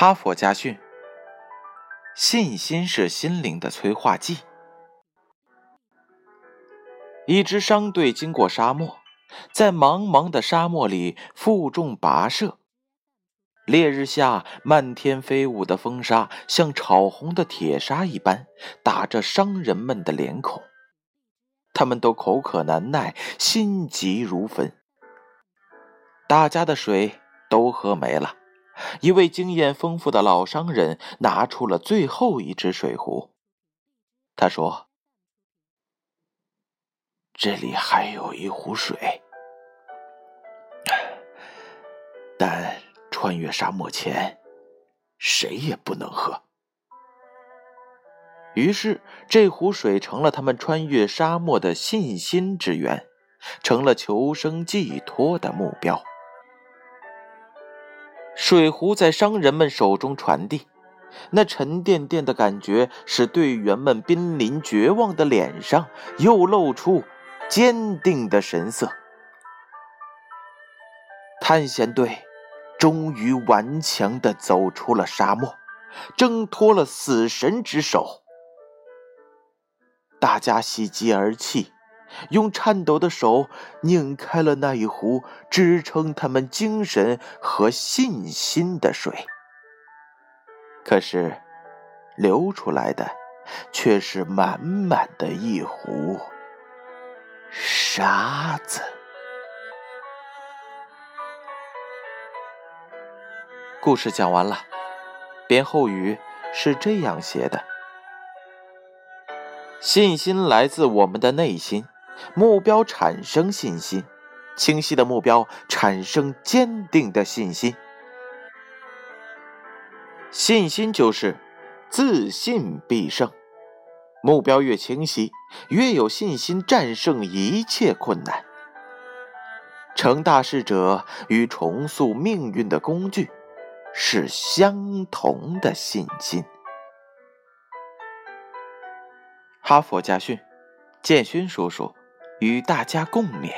哈佛家训：信心是心灵的催化剂。一支商队经过沙漠，在茫茫的沙漠里负重跋涉。烈日下，漫天飞舞的风沙像炒红的铁砂一般打着商人们的脸孔，他们都口渴难耐，心急如焚。大家的水都喝没了，一位经验丰富的老商人拿出了最后一只水壶。他说：“这里还有一壶水，但穿越沙漠前，谁也不能喝。”于是，这壶水成了他们穿越沙漠的信心之源，成了求生寄托的目标。水壶在商人们手中传递，那沉甸甸的感觉使队员们濒临绝望的脸上又露出坚定的神色。探险队终于顽强地走出了沙漠，挣脱了死神之手。大家喜极而泣。用颤抖的手拧开了那一壶支撑他们精神和信心的水，可是流出来的却是满满的一壶沙子。故事讲完了，编后语是这样写的：信心来自我们的内心。目标产生信心，清晰的目标产生坚定的信心。信心就是自信必胜。目标越清晰，越有信心战胜一切困难。成大事者与重塑命运的工具是相同的信心。哈佛家训，建勋叔叔。与大家共勉。